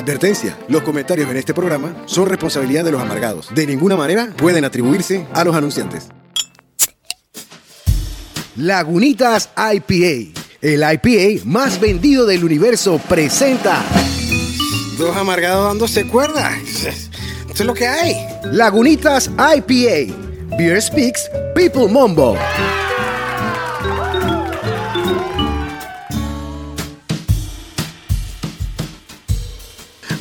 Advertencia, los comentarios en este programa son responsabilidad de los amargados. De ninguna manera pueden atribuirse a los anunciantes. Lagunitas IPA, el IPA más vendido del universo, presenta Dos amargados dándose cuerda. Eso es lo que hay. Lagunitas IPA, Beer Speaks, People Mombo.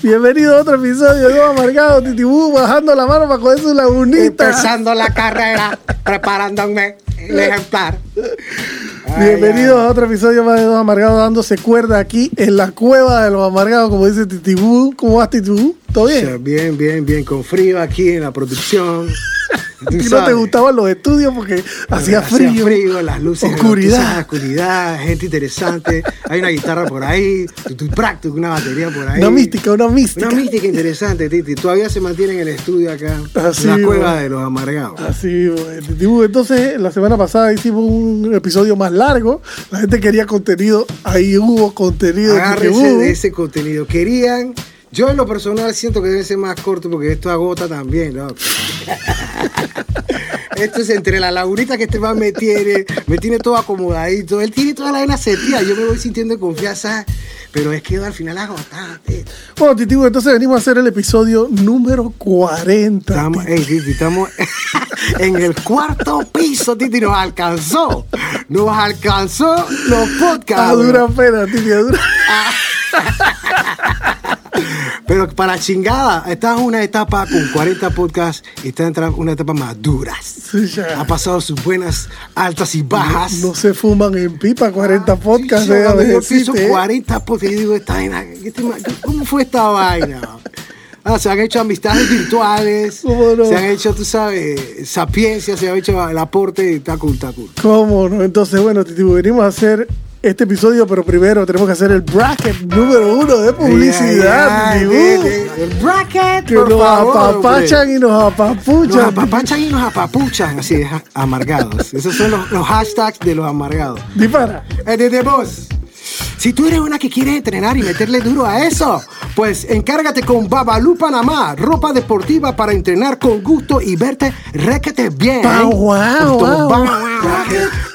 Bienvenido a otro episodio de Dos Amargados, Titibú, bajando la mano para coger su lagunita. Empezando la carrera, preparándome el ejemplar. Bienvenidos a otro episodio más de Dos Amargados, dándose cuerda aquí en la cueva de los amargados, como dice Titibú. ¿Cómo vas, Titibú? ¿Todo O sea, bien? bien, bien, bien, con frío aquí en la producción. ¿A ti no te gustaban los estudios porque hacía frío? frío, las luces, Oscuridad. oscuridad, gente interesante. Hay una guitarra por ahí, tu, práctico, una batería por ahí. Una mística, una mística. Una mística interesante, Titi. Todavía se mantiene en el estudio acá, Así, la cueva bueno. de los amargados. Así, bueno. Entonces, la semana pasada hicimos un episodio más largo. La gente quería contenido. Ahí hubo contenido. Agárrense Titibú. de ese contenido. Querían, yo en lo personal siento que debe ser más corto porque esto agota también, ¿no? esto es entre la lagunita que este man me tiene, me tiene todo acomodadito. Él tiene toda la vena sentida, yo me voy sintiendo en confianza, pero es que al final agotaste. Bueno, Titibu, entonces venimos a hacer el episodio número 40. Estamos, Titi, estamos en el cuarto piso, Titi, nos alcanzó. Nos alcanzó los podcasts. a dura pena, Titi, a dura. Pero para chingada, estás en una etapa con 40 podcasts y estás en una etapa maduras. Sí, ya. Ha pasado sus buenas altas y bajas. No se fuman en pipa 40 podcasts. Sí, yo decirte, pienso eh. 40 podcasts, yo digo, esta vaina, ¿cómo fue esta vaina? Ah, se han hecho amistades virtuales, ¿Cómo no? se han hecho, tú sabes, sapiencia, se ha hecho el aporte está cool, está cool. ¿Cómo no? Entonces, bueno, Titibu, venimos a hacer este episodio, pero primero tenemos que hacer el bracket número uno de publicidad, de- de- El bracket, Que por nos favor, apapachan hombre. y nos Nos apapuchan. apapachan y nos apapuchan, así es, amargados. Esos son los, los hashtags de los amargados. Dispara. Eh, Desde vos. Si tú eres una que quiere entrenar y meterle duro a eso, pues encárgate con Babalú Panamá, ropa deportiva para entrenar con gusto y verte requete bien. Wow, Con wow.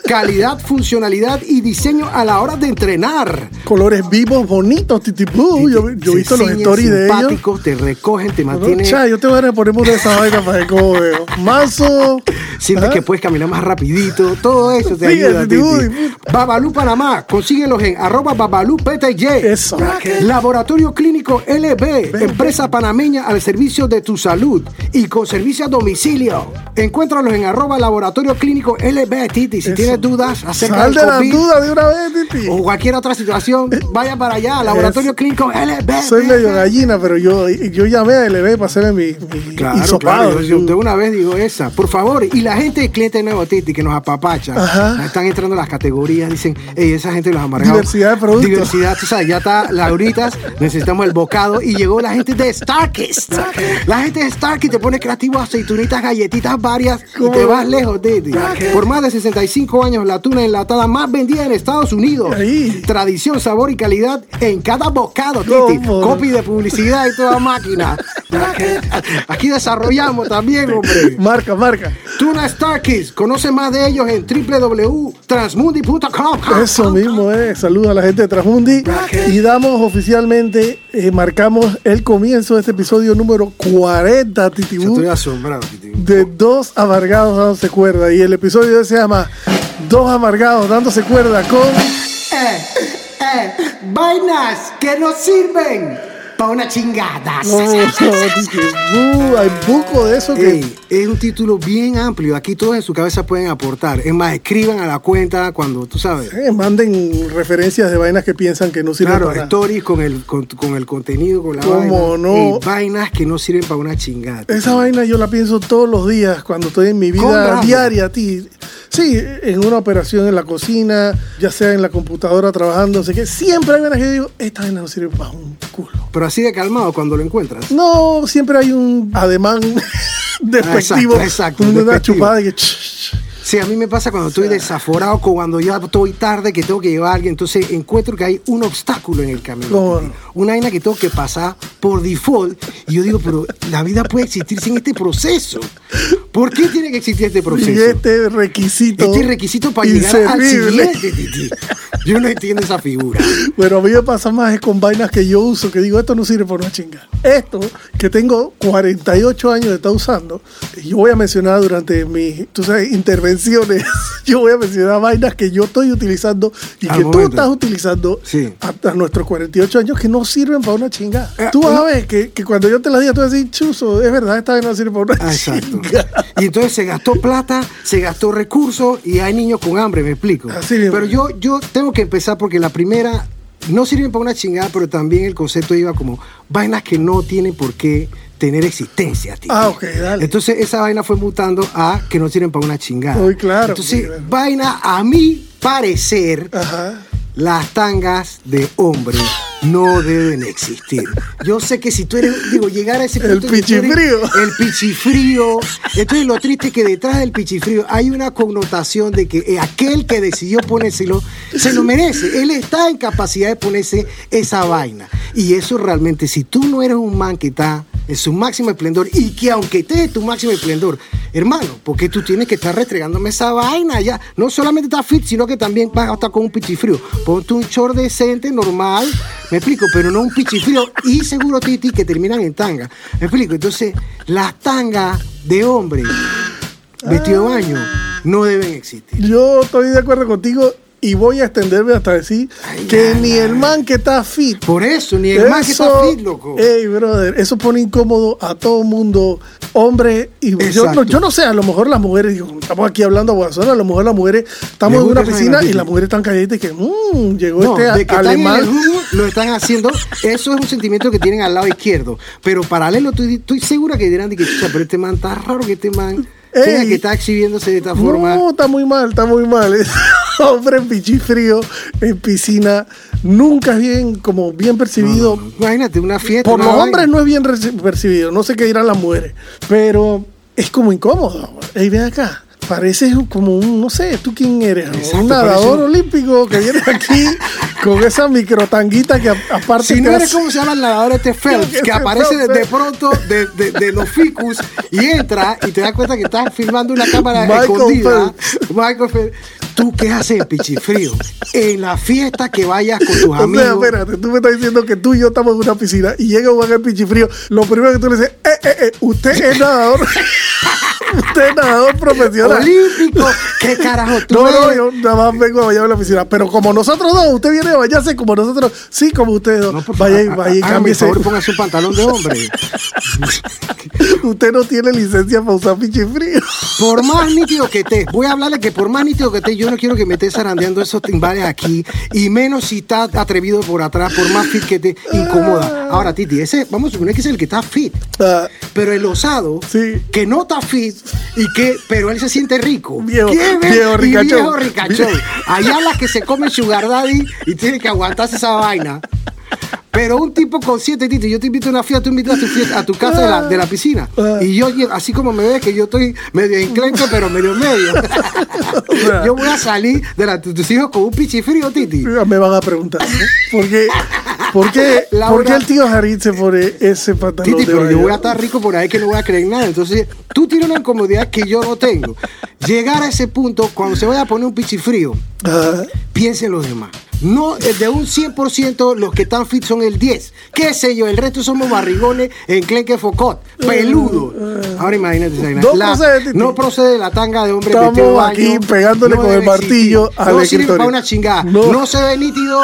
Calidad, funcionalidad y diseño a la hora de entrenar. Colores vivos, bonitos, Titibu. Yo, yo he visto los stories de ellos. simpáticos, te recogen, te mantienen. cha, yo te voy a poner una de esas vainas para ver cómo veo. Mazo. Sientes ¿ah? que puedes caminar más rapidito, todo eso te Sí, ayuda. Titi, Titi. uy. Babalú Panamá, consíguelos en arroba babalú PTY. Eso. Laboratorio Clínico LB, empresa panameña al servicio de tu salud y con servicio a domicilio. Encuéntralos en arroba laboratorio clínico LB, Titi. Si Eso. tienes dudas acerca Sal del de la COVID duda de una vez, Titi. o cualquier otra situación, vaya para allá, Laboratorio Es- Clínico LB. Soy medio gallina, pero yo, yo llamé a LB para hacerle mi, mi Claro, hisopado. claro, yo, yo de una vez digo esa. Por favor, y la gente, cliente nuevo, Titi, que nos apapacha, Ajá. están entrando las categorías, dicen, hey, esa gente los amargados. Diversidad de productos. Diversidad, tú sabes, ya está Lauritas, necesitamos el bocado, y llegó la gente de Starkist. La gente de Starkist te pone creativo, aceitunitas, galletitas varias, y te vas lejos, Titi. Por más de 65 años, la tuna enlatada más vendida en Estados Unidos. Ahí. Tradición, sabor y calidad en cada bocado, Titi. Copy de publicidad y toda máquina. Aquí desarrollamos también, hombre. Marca, marca. Tuna Starkids. Conoce más de ellos en www.transmundi.com. Eso mismo es. Saludos a la gente de Transmundi. Y damos oficialmente, eh, marcamos el comienzo de este episodio número 40, Titibú. Estoy asombrado, Titi. de dos amargados dándose cuerda. Y el episodio se llama Dos amargados dándose cuerda con. Eh, eh, vainas que no sirven para una chingada. No, no, hay buco de eso que. Ey, es un título bien amplio. Aquí todos en su cabeza pueden aportar. Es más, escriban a la cuenta cuando tú sabes. eh, manden referencias de vainas que piensan que no sirven Claro, para stories con el, con, con el contenido, con la ¿Cómo vaina. no? Ey, vainas que no sirven para una chingada. Esa vaina yo la pienso todos los días cuando estoy en mi vida diaria, ti. Sí, en una operación en la cocina, ya sea en la computadora trabajando, no sé qué. Siempre hay vainas que yo digo, esta vaina no sirve para un culo. Pero así de calmado cuando lo encuentras. No, siempre hay un ademán despectivo. exacto, exacto, Una despectivo. chupada que. Sí, a mí me pasa cuando estoy desaforado, con cuando ya estoy tarde, que tengo que llevar a alguien, entonces encuentro que hay un obstáculo en el camino. Una vaina que tengo que pasar por default. Y yo digo, pero la vida puede existir sin este proceso. ¿Por qué tiene que existir este Y proceso? este requisito. Este requisito para llegar al inservible. siguiente. Yo no entiendo esa figura. Bueno, a mí me pasa más con vainas que yo uso, que digo, esto no sirve por una chinga. Esto, que tengo 48 años de estar usando, y yo voy a mencionar durante mis, tú sabes, intervenciones, yo voy a mencionar vainas que yo estoy utilizando y Al que tú momento. estás utilizando Sí. hasta nuestros 48 años que no sirven para una chinga. Eh, tú vas a ver que, que cuando yo te la diga, tú vas a decir, chuzo, es verdad, esta vaina no sirve para una Ah, Exacto. Y entonces se gastó plata, se gastó recursos y hay niños con hambre, me explico. Así. Pero yo, yo tengo que empezar porque la primera no sirven para una chingada, pero también el concepto iba como vainas que no tienen por qué tener existencia. Titi. Ah, ok, dale. Entonces esa vaina fue mutando a que no sirven para una chingada. Uy, claro, Entonces, vaina a mi parecer, Ajá. las tangas de hombre no deben existir. Yo sé que si tú eres, digo, llegar a ese El punto. eres- pichifrío. El pichifrío. Entonces lo triste es que detrás del pichifrío hay una connotación de que eh, aquel que decidió ponérselo se lo merece. Él está en capacidad de ponerse esa vaina. Y eso realmente, si tú no eres un man que está en su máximo esplendor y que aunque estés en tu máximo esplendor, hermano, porque tú tienes que estar restregándome esa vaina ya. No solamente estás fit, sino que también vas a estar con un pichifrío. Ponte un short decente, normal, me explico, pero no un pichifrío y seguro titi que terminan en tanga. Me explico, entonces las tangas de hombre vestido de baño no deben existir. Yo estoy de acuerdo contigo y voy a extenderme hasta decir Ay, que ay, ni ay. el man que está fit. Por eso, ni el man que está fit, loco. Ey, brother, eso pone incómodo a todo mundo, hombre. Y yo no, yo no sé, a lo mejor las mujeres, digo, estamos aquí hablando a Guasón, a lo mejor las mujeres estamos en una piscina y las mujeres están calladitas y que, mmm, llegó No, este de que están en el alemán. lo están haciendo. Eso es un sentimiento que tienen al lado izquierdo. Pero paralelo, estoy, estoy segura que dirán de que, "Chucha, pero este man está raro que este man Ey. que está exhibiéndose de esta forma. No, está muy mal, está muy mal. Hombre en pichifrío, en piscina, nunca es bien, como bien percibido. Imagínate, una fiesta. Por una los vaina. hombres no es bien percibido, no sé qué dirán las mujeres, pero es como incómodo. Ey, ven acá. Pareces como un, no sé, ¿tú quién eres? Exacto, un nadador olímpico que viene aquí con esa microtanguita que aparte Si no eres hace- como se llama el nadador este Phelps, Que que se aparece de, pronto de, de- de los ficus y entra y te das cuenta que estás filmando una cámara Michael escondida. Michael Phelps. ¿Tú qué haces Pichifrío? En la fiesta que vayas con tus O sea, amigos. espérate, tú me estás diciendo que tú y yo estamos en una piscina y llega un pichifrío. Lo primero que tú le dices, eh, eh, eh, usted es nadador. Usted es nadador profesional. Olímpico, ¿qué carajo tú No, no, eres? yo nada más vengo a bañarme en la piscina. Pero como nosotros dos, usted viene a bañarse como nosotros. Sí, como ustedes dos. No, por vaya y favor, vaya y cámbiese. favor, póngase un pantalón de hombre. Usted no tiene licencia para usar pichifrío. Por más nítido que estés, voy a hablarle que por más nítido que estés, yo no quiero que me estés zarandeando esos timbales aquí, y menos si está atrevido por atrás, por más fit que te incomoda. Ahora, Titi, ese, vamos a suponer que es el que está fit, Ah, pero el osado, Sí. que no está fit, y que, pero él se siente rico. Viejo- viejo ricachón. viejo ricachón. Allá las que se comen sugar daddy y tiene que aguantarse esa vaina. Pero un tipo consciente, Titi, yo te invito a una fiesta, tú invitas a tu, fiesta- a tu casa de la, de la piscina. Y yo, así como me ves, que yo estoy medio enclenco, pero medio medio. yo voy a salir de la, tus hijos con un pichifrío, Titi. me van a preguntar. ¿no? ¿Por qué, por qué, Laura. por qué el tío Jarit se pone ese pantalón Titi, de pero yo voy a estar rico por ahí que no voy a creer nada. Entonces, tú tienes una incomodidad que yo no tengo. Llegar a ese punto, cuando se vaya a poner un pichifrío, Ah, piensen los demás. No, de un 100%, los que están fit son el 10. ¿Qué sé yo? El resto somos barrigones en Clenque Focot, peludo. Ahora imagínate. No La- procede, Titi. no procede la tanga de hombre Estamos vestido de baño. aquí pegándole con el martillo existir. al No sirve para una chingada. No. No. se ve nítido.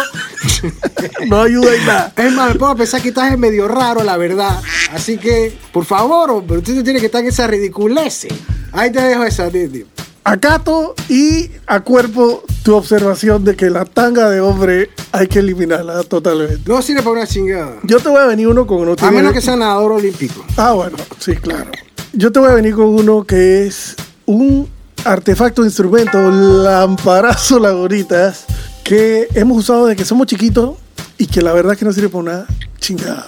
no ayuda en nada. Es más, me puedo pensar que estás medio raro, la verdad. Así que, por favor, hombre, usted no tiene que estar en esa ridiculez. Ahí te dejo esa, Titi. Acato y a cuerpo tu observación de que la tanga de hombre hay que eliminarla totalmente. No sirve para una chingada. Yo te voy a venir uno con uno. A menos que sea nadador olímpico. Ah, bueno, sí, claro. Yo te voy a venir con uno que es un artefacto, instrumento, lamparazo, laboritas, que hemos usado desde que somos chiquitos y que la verdad es que no sirve para una chingada.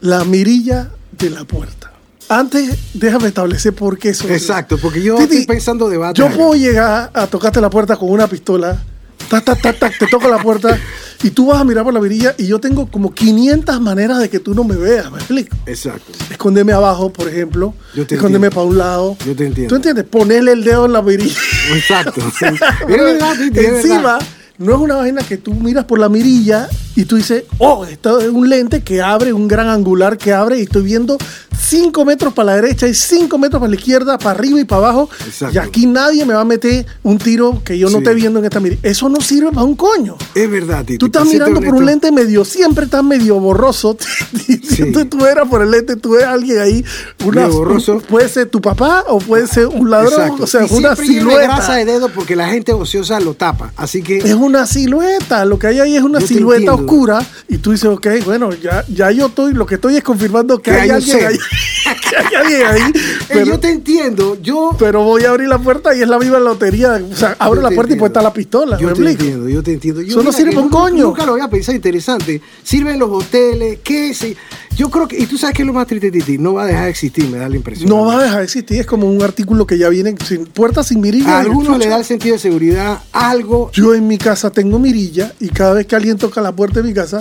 La mirilla de la puerta. Antes déjame establecer por qué eso. Exacto, porque yo Titi, estoy pensando debate. Yo puedo llegar a tocarte la puerta con una pistola, tac, tac, tac, tac, te toco la puerta y tú vas a mirar por la virilla y yo tengo como 500 maneras de que tú no me veas, ¿me explico? Exacto. Escondeme abajo, por ejemplo. Yo te entiendo. para un lado. Yo te entiendo. ¿Tú entiendes? Ponerle el dedo en la virilla. Exacto. sí. es verdad, Titi, es Encima, verdad. no es una vaina que tú miras por la mirilla y tú dices, oh, esto es un lente que abre, un gran angular que abre y estoy viendo 5 metros para la derecha y 5 metros para la izquierda, para arriba y para abajo. Exacto. Y aquí nadie me va a meter un tiro que yo no Sí. esté viendo en esta mirilla. Eso no sirve para un coño. Es verdad, Titi. Tú estás mirando por un lente medio, siempre estás medio borroso. tú, tú eras por el lente, tú a alguien ahí. Una, borroso. puede ser tu papá o puede ser un ladrón. Exacto. O sea, y una silueta. grasa de dedo porque la gente ociosa lo tapa. Así que Es una silueta, lo que hay ahí es una Yo silueta. Oscura y tú dices, ok, bueno, ya, ya yo estoy, lo que estoy es confirmando que, Que hay, alguien ser. ahí, que hay alguien ahí, Eh, yo te entiendo. Yo, pero voy a abrir la puerta y es la misma lotería, o sea, abro la puerta y entiendo. estar la pistola, Yo ¿me te explico? entiendo, yo te entiendo. Yo, Eso no sirve un coño. Nunca lo había pensado interesante. Sirve en los hoteles, ¿qué sé? Yo creo que, y tú sabes que es lo más triste, Titi, no va a dejar de existir, me da la impresión. No va a dejar de existir, es como un artículo que ya viene sin puertas sin mirilla. A algunos le da el sentido de seguridad algo. Yo en mi casa tengo mirilla y cada vez que alguien toca la puerta de mi casa,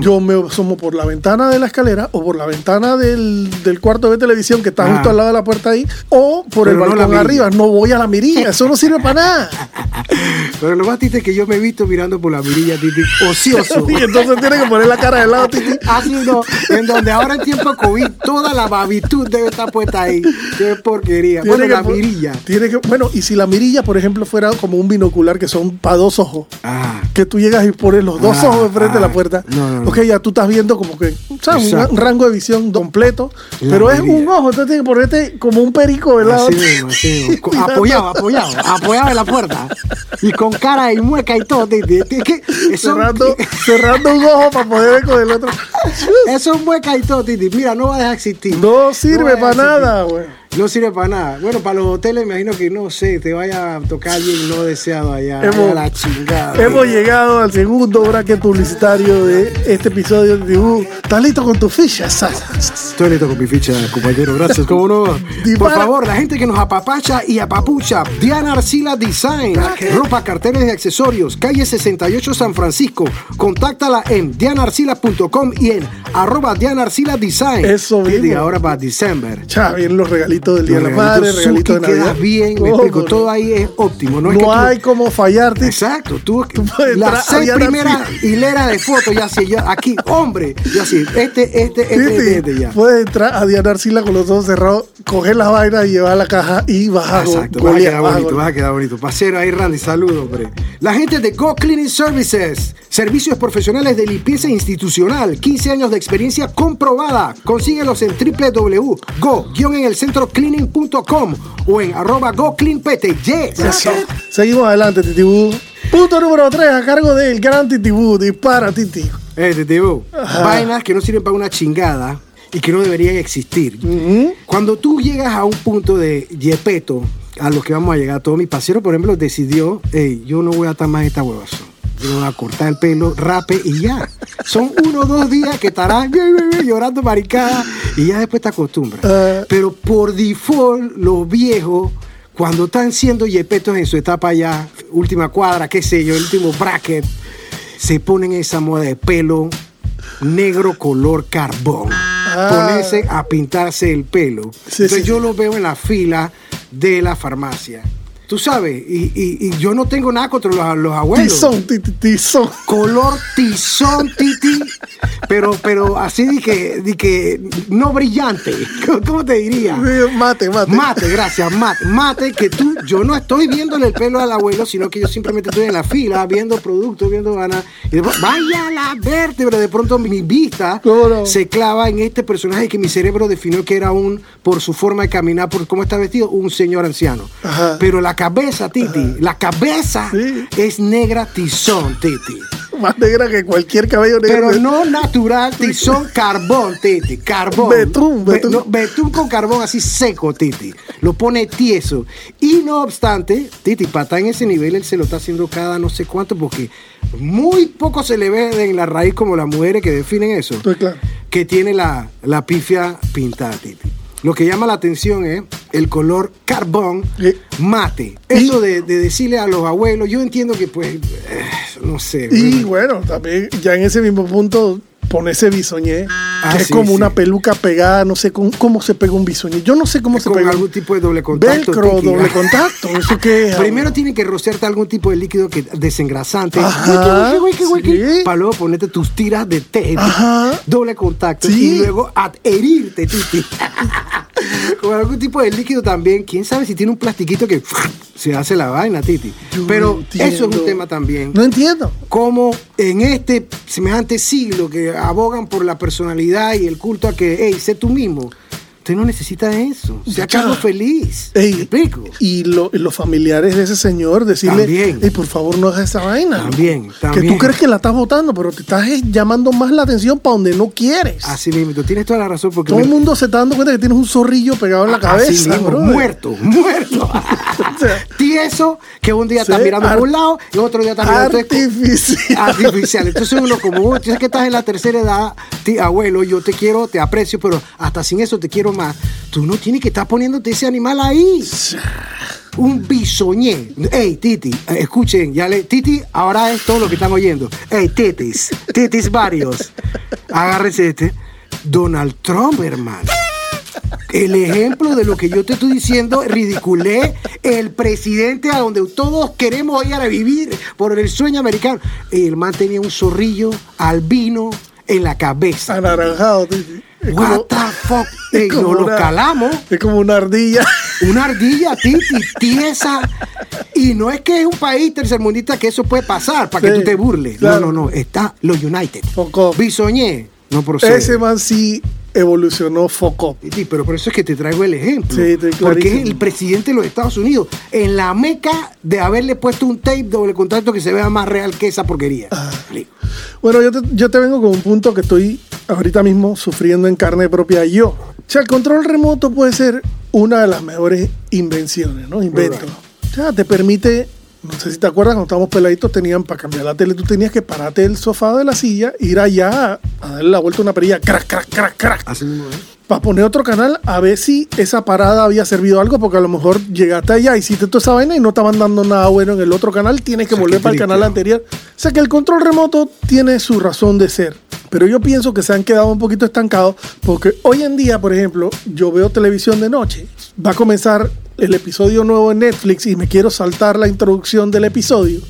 yo me asomo por la ventana de la escalera o por la ventana del, del cuarto de televisión que está Ah. justo al lado de la puerta ahí o por Pero el balcón arriba. No voy a la mirilla, eso no sirve para nada. Pero lo más triste es que yo me he visto mirando por la mirilla, Titi, ocioso. y entonces tiene que poner la cara de lado, Titi. Haciendo, en donde ahora en tiempo COVID, toda la babitud debe estar puesta ahí. Qué porquería. Tiene Bueno, que la mirilla. Tiene que, bueno, y si la mirilla, por ejemplo, fuera como un binocular que son para dos ojos. Ah, que tú llegas y pones los dos Ah, ojos enfrente de la ah, puerta. no, no, no. Ok, ya tú estás viendo como que, ¿sabes? Un, un rango de visión completo. La pero es un ojo, entonces tienes que ponerte como un perico del lado. así mismo, así mismo. Apoyado, apoyado, apoyado en la puerta. Y con cara y mueca y todo, que cerrando, cerrando un ojo para poder ver con el otro. Eso es mueca todo, Titi. Mira, no va a dejar de existir. No sirve para nada, güey. No sirve para nada. Bueno, para los hoteles me imagino que no sé, te vaya a tocar alguien no deseado allá. Hemos- a la chingada. Hemos llegado al segundo bracket publicitario de este episodio de Dibu. ¿Estás listo con tus fichas? Estoy listo con mi ficha, compañero. Gracias, cómo no. Por favor, la gente que nos apapacha y apapucha. Diana Arcila Design. Ropa, carteles y accesorios. Calle 68 San Francisco. Contáctala en dianarcila.com y en arroba Diana Arcila Design. Eso Y mismo. ahora para December. Ya, vienen los regalitos del Día de la Madre, regalitos de Navidad. bien, me Oh, explico. Todo ahí es óptimo. No, No, es que tú- hay como fallarte. Exacto, tú, a las seis primeras hileras de fotos, ya así, yo aquí, hombre, ya así, este, este, este, Sí, este, este, ya. Puedes entrar a Diana Arcila con los ojos cerrados, coger las vainas y llevar a la caja y go- Exacto, vas a quedar bonito, vas a quedar bonito. Pasero ahí, Randy, saludos, hombre. La gente de Go Cleaning Services, servicios profesionales de limpieza institucional, 15 años de experiencia comprobada. Consíguelos en www.go-en-el-centro-cleaning.com o en arroba GoCleanPT. Yes. Seguimos adelante, Titibú. Punto número 3 a cargo del gran Titibú. Dispara, Titi. Eh, Titibú, Ajá. vainas que no sirven para una chingada y que no deberían existir. Cuando tú llegas a un punto de yepeto, a lo que vamos a llegar, todo mi pasero, por ejemplo, decidió, hey, yo no voy a atar más esta huevazón. Yo voy a cortar el pelo, rape y ya. Son uno o dos días que estarás llorando maricada y ya después te acostumbras. Ah. Pero por default, los viejos, cuando están siendo yepetos en su etapa ya, última cuadra, qué sé yo, el último bracket, se ponen esa moda de pelo negro color carbón. Ponerse a pintarse el pelo. Sí, Entonces sí, yo lo veo en la fila de la farmacia. Tú sabes, y, y- y yo no tengo nada contra los, los abuelos. Tizón, Titi, tizón. Color tizón, titi, pero, pero así de que, de que no brillante. ¿Cómo te diría? Mate, mate. Mate, gracias, mate. Mate, que tú, yo no estoy viéndole el pelo al abuelo, sino que yo simplemente estoy en la fila viendo productos, viendo ganas. Y después, vaya la vértebra, de pronto mi vista se clava en este personaje que mi cerebro definió que era un, por su forma de caminar, por cómo está vestido, un señor anciano. Ajá. Pero la cabeza, Titi, la cabeza Sí. es negra tizón, Titi. Más negra que cualquier cabello negro. Pero no natural, tizón carbón, Titi, carbón. Betún, Be- betún. no, betún con carbón así seco, Titi. Lo pone tieso. Y no obstante, Titi, para estar en ese nivel, él se lo está haciendo cada no sé cuánto, porque muy poco se le ve en la raíz como las mujeres que definen eso. Estoy claro. Que tiene la, la pifia pintada, Titi. Lo que llama la atención es el color carbón mate. Eso de, de decirle a los abuelos, yo entiendo que pues, eh, no sé. Y bueno, también ya en ese mismo punto pone ese bisoñé, Ah, que es como sí. una peluca pegada, no sé cómo, cómo se pega un bisoñé. Yo no sé cómo se con pega. algún tipo de doble contacto. Velcro, Tiki. doble contacto. ¿Eso qué es? Primero tienen que rociarte algún tipo de líquido que desengrasante. Ajá, Wiki, wiki, wiki, sí. Para luego ponerte tus tiras de té. Ajá. Doble contacto. Sí. Y luego adherirte, Titi. Con algún tipo de líquido también. Quién sabe si tiene un plastiquito que se hace la vaina, Titi. Yo Pero no eso es un tema también. No entiendo. Como en este semejante siglo que abogan por la personalidad y el culto a que, hey, sé tú mismo. Usted no necesita eso. Sea Ya. Carlos feliz. Ey. Y lo- los familiares de ese señor decirle. "Ey, por favor no hagas esa vaina. También, Que también. tú crees que la estás votando, pero te estás eh, llamando más la atención para donde no quieres. Así mismo, tú tienes toda la razón porque Todo el me- mundo se está dando cuenta que tienes un zorrillo pegado en la Así cabeza. mismo, brother. muerto, muerto. O sea, Tieso, que un día está Sí, mirando por un lado y otro día está mirando Artificial. artificial. Entonces uno como tú sabes que estás en la tercera edad, ti- abuelo, yo te quiero, te aprecio, pero hasta sin eso te quiero Tú no tienes que estar poniéndote ese animal ahí. Un bisoñé. Ey, Titi, eh, escuchen, ya le. Titi, ahora es todo lo que están oyendo. Ey, titis, titis varios. Agárrense este. Donald Trump, hermano. El ejemplo de lo que yo te estoy diciendo, ridiculé el presidente a donde todos queremos ir a vivir por el sueño americano. El man tenía un zorrillo albino en la cabeza. Anaranjado. tío. Es What como, the fuck? Ey, como nos lo calamos. es como una ardilla. Una ardilla, titi, tiesa. Y no es que es un país tercermundista que eso puede pasar para que tú te burles. claro. No, no, no. Está los United. Bisoñé. No procede. Ese man sí evolucionó foco. Sí, pero por eso es que te traigo el ejemplo. Sí, porque es el presidente de los Estados Unidos, en la meca de haberle puesto un tape doble contacto que se vea más real que esa porquería. Ah. Bueno, yo te, yo te vengo con un punto que estoy ahorita mismo sufriendo en carne propia yo. O sea, el control remoto puede ser una de las mejores invenciones, ¿no? Inventos. O sea, te permite, no sé si te acuerdas, cuando estábamos peladitos, tenían para cambiar la tele, tú tenías que pararte del sofá de la silla, ir allá a, darle la vuelta a una perilla, crack, crack, crack, crack. Así ¿eh? Para poner otro canal a ver si esa parada había servido algo, porque a lo mejor llegaste allá, hiciste toda esa vaina y no estaban dando nada bueno en el otro canal, tienes que O sea, volver para el canal anterior. O sea que el control remoto tiene su razón de ser. Pero yo pienso que se han quedado un poquito estancados porque hoy en día, por ejemplo, yo veo televisión de noche. Va a comenzar el episodio nuevo en Netflix y me quiero saltar la introducción del episodio.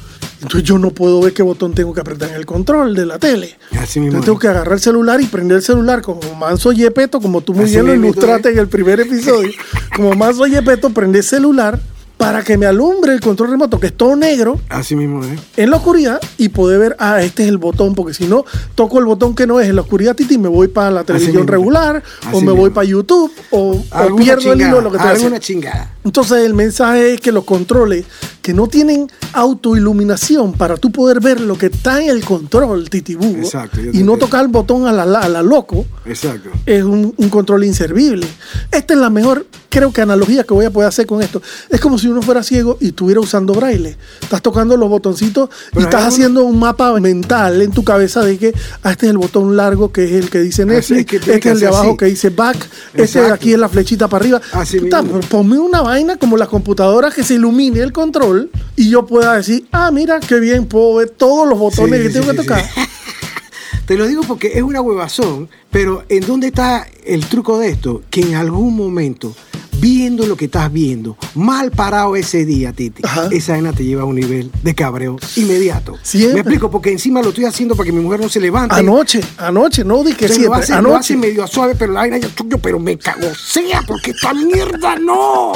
Entonces yo no puedo ver qué botón tengo que apretar en el control de la tele. Así mismo. Entonces tengo que agarrar el celular y prender el celular como Manso Yepeto, como tú muy Así bien lo ilustraste ¿eh? en el primer episodio. Como Manso Yepeto, prender el celular para que me alumbre el control remoto, que es todo negro, Así mismo, ¿eh? en la oscuridad y poder ver, ah, este es el botón, porque si no, toco el botón que no es en la oscuridad, Titi, me voy para la televisión regular, o me mismo. voy para YouTube, o, pierdo el hilo lo que alguna haciendo. chingada. Entonces el mensaje es que los controles que no tienen autoiluminación para tú poder ver lo que está en el control, titibú, Exacto, y no tocar el botón a la, a la loco, Exacto. es un, un control inservible. Esta es la mejor, creo que analogía que voy a poder hacer con esto. Es como si uno fuera ciego y estuviera usando braille. Estás tocando los botoncitos y Pero estás haciendo un mapa mental en tu cabeza de que ah, este es el botón largo que es el que dice Netflix, es que tiene este que es el de abajo así. que dice back, este de Exacto. aquí es la flechita para arriba. Así Puta, ponme una vaina como las computadoras que se ilumine el control y yo pueda decir, ah, mira, qué bien, puedo ver todos los botones Sí, que sí, tengo que tocar. Te lo digo porque es una huevazón, pero ¿en dónde está el truco de esto? Que en algún momento, viendo lo que estás viendo, mal parado ese día, Titi, Ajá. esa vaina te lleva a un nivel de cabreo inmediato. Siempre. Me explico, porque encima lo estoy haciendo para que mi mujer no se levante. Anoche, anoche, no di que Entonces, lo, siempre, hace, lo anoche. hace medio suave, pero la vaina ya pero me cago sea, porque esta mierda no.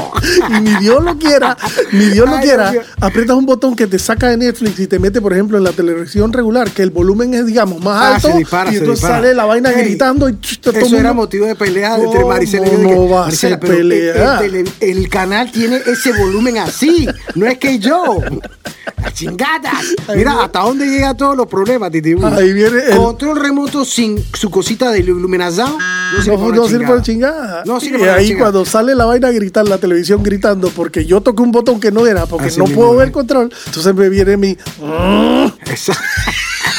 y ni Dios lo quiera, ni Dios lo Ay, quiera, Dios aprietas un botón que te saca de Netflix y te mete, por ejemplo, en la televisión regular, que el volumen es, digamos, más Ah, alto, dispara, y entonces dispara. sale la vaina Ey, gritando y Eso era motivo de pelea entre ¿Cómo Maricela y yo. no va a Maricela, el- pelea? El, canal tiene ese volumen así, no es que yo. La chingada. Mira, hasta dónde llega todos los problemas, Titi. Ahí viene Control remoto sin su cosita de iluminación. No sirve No, para no sirve chingada. para chingada. No sirve y para ahí cuando sale la vaina a gritar, la televisión gritando, porque yo toqué un botón que no era, porque Así no puedo ver control, entonces me viene mi... Esa-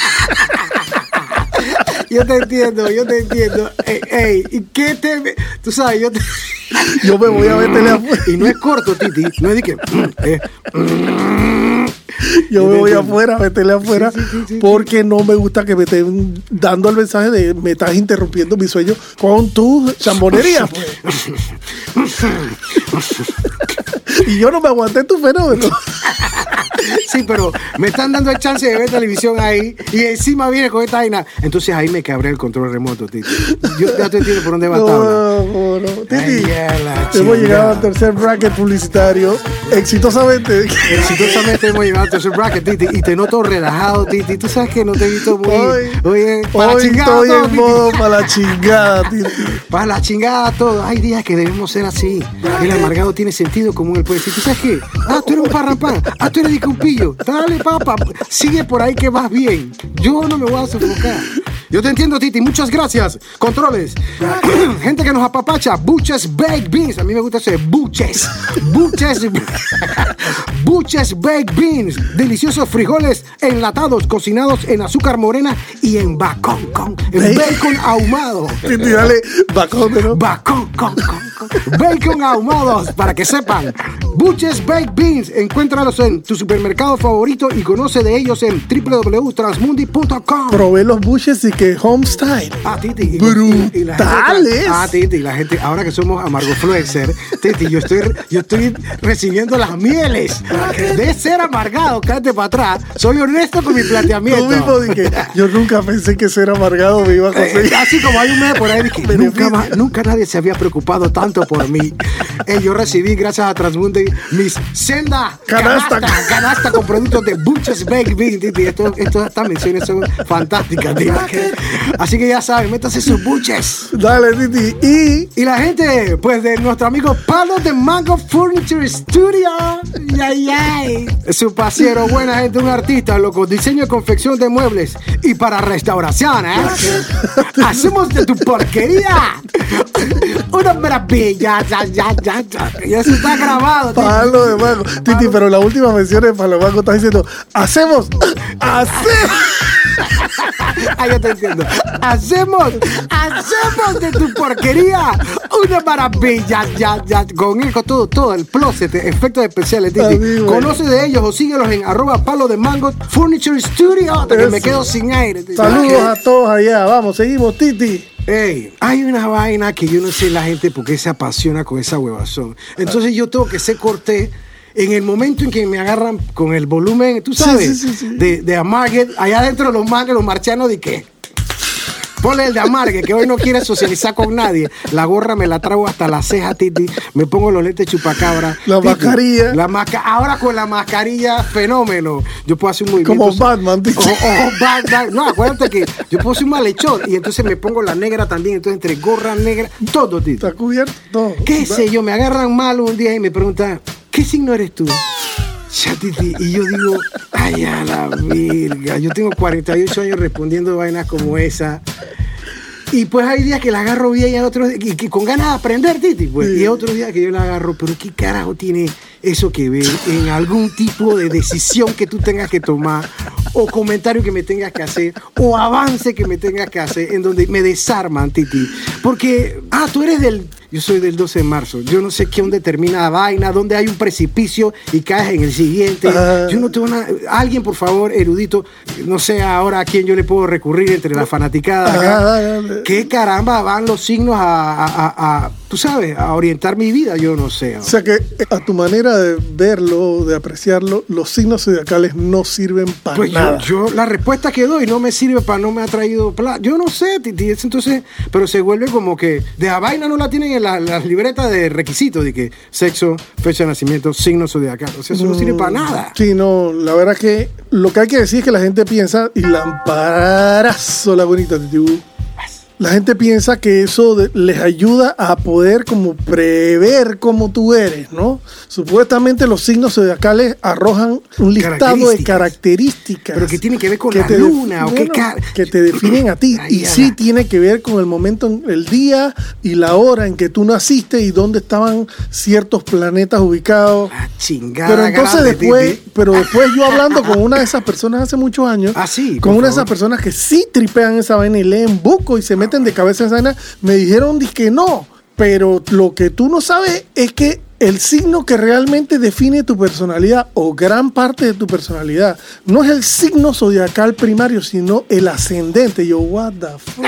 Yo te entiendo, yo te entiendo. Ey, ey, ¿y qué te.? Tú sabes, yo te. Yo me voy a meterle afuera. Y no es corto, Titi. No es de que. mm, eh, mm. Yo me voy afuera, meterle afuera, Sí, sí, sí, sí, porque no me gusta que me estén dando el mensaje de me estás interrumpiendo mi sueño con tu chambonería. y yo no me aguanté tu fenómeno. Sí, pero me están dando el chance de ver televisión ahí y encima viene con esta vaina. Entonces ahí me cabré el control remoto, Titi. Yo ya te entiendo por dónde va. No, no, no. Titi, hemos llegado al tercer bracket publicitario exitosamente. Exitosamente hemos llegado al tercer bracket, Titi, y te noto relajado, Titi. Tú sabes que no te he visto muy. Hoy, oye, para hoy chingada estoy todo, en Titi. modo para la chingada, Titi. Para la chingada todo. Hay días que debemos ser así. El amargado tiene sentido común. Él puede decir, ¿tú sabes qué? Ah, tú eres un parrapán. Ah, tú eres un pillo. Dale, papá. Sigue por ahí que vas bien. Yo no me voy a sofocar. Yo te entiendo, Titi. Muchas gracias. Controles. Gente que nos apapacha. Buches Baked Beans. A mí me gusta ese Buches. Buches. Buches Baked Beans. Deliciosos frijoles enlatados, cocinados en azúcar morena y en bacon. Con, en Bacon. bacon ahumado. Titi, dale, bacón, ¿no? Bacon, con, con, con. Bacon ahumados, para que sepan. Buches Baked Beans, encuéntralos en tu supermercado favorito y conoce de ellos en www.transmundi.com. Probé los bushes y que homestyle. Ah, Titi. Brutales. ah, Titi, la gente, ahora que somos amargofluencer, Titi, yo estoy, yo estoy recibiendo las mieles de ser amargado, cállate para atrás. Soy honesto con mi Tú planteamiento. mismo dije, yo nunca pensé que ser amargado me iba a Eh, conseguir. así como hay un mes por ahí dije, nunca, Beneficio. más- nunca nadie se había preocupado tanto por mí. Eh, yo recibí, gracias a Transmundi, mis senda Canasta. canasta, canasta con productos de Butcher's Baked Beans. Titi. Esto- esto- estas menciones son fantásticas. Titi. Así que ya saben, métase sus buches. Dale, Titi. Y Y la gente, pues de nuestro amigo Palo de Mango Furniture Studio. Yay, yay. Su pasiero, buena gente, un artista, loco. Diseño y confección de muebles. Y para restauración, ¿eh? Hacemos de tu porquería una maravilla. Ya, ya, ya, ya. Y eso está grabado. palo de mango. Titi, pero la última mención de palo de mango está diciendo, hacemos, hacemos. Ah, ya te Hacemos, hacemos de tu porquería una maravilla. Ya, ya, con eso todo, todo, el closet, efectos especiales, Titi. Conoce de ellos o síguelos en arroba palo de mango furniture studio. Que me quedo sin aire. Titi. Saludos a todos allá. Vamos, seguimos, Titi. Ey, hay una vaina que yo no sé la gente por qué se apasiona con esa huevazón. Entonces yo tengo que ser cortés. En el momento en que me agarran con el volumen, tú sabes, sí, sí, sí. de, de Amarget, allá adentro los manes, los marcianos, ¿de qué? Ponle el de Amargue, que hoy no quiere socializar con nadie. La gorra me la trago hasta la ceja, Titi. Me pongo los lentes chupacabra. La Titi, mascarilla. La masca ahora con la mascarilla, fenómeno. Yo puedo hacer un movimiento. Como Batman, Titi. O- o Batman. No, acuérdate que yo puedo ser un malhechor. Y entonces me pongo la negra también. Entonces, entre gorra negra, todo, Titi. ¿Está cubierto? No. ¿Qué sé yo? Me agarran mal un día y me preguntan, ¿qué signo eres tú? Y yo digo, ay, a la virga. Yo tengo 48 años respondiendo vainas como esa. Y pues hay días que la agarro bien y hay otros y que con ganas de aprender, Titi. Pues. Y hay otros días que yo la agarro, pero ¿qué carajo tiene eso que ver en algún tipo de decisión que tú tengas que tomar? O comentario que me tengas que hacer, o avance que me tengas que hacer, en donde me desarman, Titi. Porque, ah, tú eres del. Yo soy del 12 de marzo. Yo no sé qué un determinada vaina, donde hay un precipicio y caes en el siguiente. Ah. Yo no tengo nada. Alguien, por favor, erudito, no sé ahora a quién yo le puedo recurrir entre la fanaticada. acá. Ah. ¿Qué caramba van los signos a, a- tú sabes, a orientar mi vida? Yo no sé. O sea que a tu manera de verlo, de apreciarlo, los signos zodiacales no sirven para Pues yo, nada. yo, la respuesta que doy no me sirve para no me ha traído plata. Yo no sé, Titi. es Entonces, pero se vuelve como que de a vaina no la tienen en la- las libretas de requisitos de que sexo, fecha de nacimiento, signo zodiacal. O sea, eso no sirve para nada. Sí, no, la verdad que lo que hay que decir es que la gente piensa y lamparazo la bonita Titi. La gente piensa que eso les ayuda a poder como prever cómo tú eres, ¿no? Supuestamente los signos zodiacales arrojan un listado de Características. Pero que tiene que ver con la luna, o qué bueno, ca- que te definen a ti. Ay, y sí la- tiene que ver con el momento, en- el día y la hora en que tú naciste y dónde estaban ciertos planetas ubicados. Ah, chingada. Pero entonces grande, después, pero después yo hablando con una de esas personas hace muchos años, Ah, sí, con una de esas personas que sí tripean esa vaina y leen buco y se meten de cabeza en vaina, me dijeron que no. Pero lo que tú no sabes es que el signo que realmente define tu personalidad o gran parte de tu personalidad no es el signo zodiacal primario, sino el ascendente. Yo, what the fuck.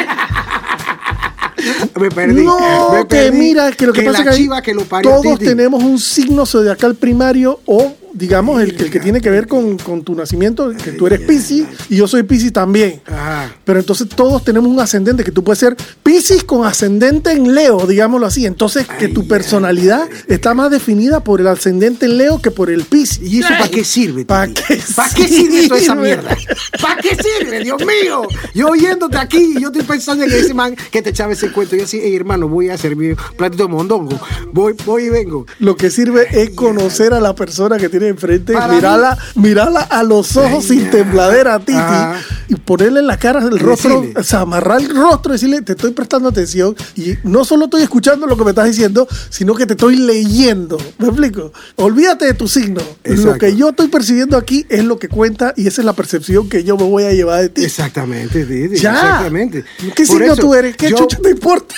Me perdí. No, me que perdí. mira, que lo que, pasa es que hay- chiva que lo parió, todos tenemos un signo zodiacal primario o digamos el, que- el que tiene que ver con, con tu nacimiento, que tú eres Piscis y yo soy Piscis también. Ajá. Pero entonces todos tenemos un ascendente, que tú puedes ser Piscis con ascendente en Leo, digámoslo así. Entonces que tu personalidad está más definida por el ascendente en Leo que por el Piscis. ¿Y eso para qué sirve? ¿Pa' Titi? qué ¿Para qué sirve toda esa mierda? ¿Para qué sirve, Dios mío? Yo oyéndote aquí, yo estoy pensando en ese man que te echaba ese cuento. Yo así, hey, hermano, voy a servir un platito de mondongo. Voy, voy y vengo. Lo que sirve es conocer a la persona que tiene enfrente, Para mirarla, mirarla a los ojos sin tembladera, Titi, Ajá. y ponerle en la cara el rostro, Decirle. o sea, amarrar el rostro y decirle, te estoy prestando atención y no solo estoy escuchando lo que me estás diciendo, sino que te estoy leyendo. ¿Me explico? Olvídate de tu signo. Lo que yo estoy percibiendo aquí es lo que cuenta y esa es la percepción que yo me voy a llevar de ti. Exactamente. Ya. Exactamente. ¿Qué Por signo eso, tú eres? ¿Qué yo- chucha te importa?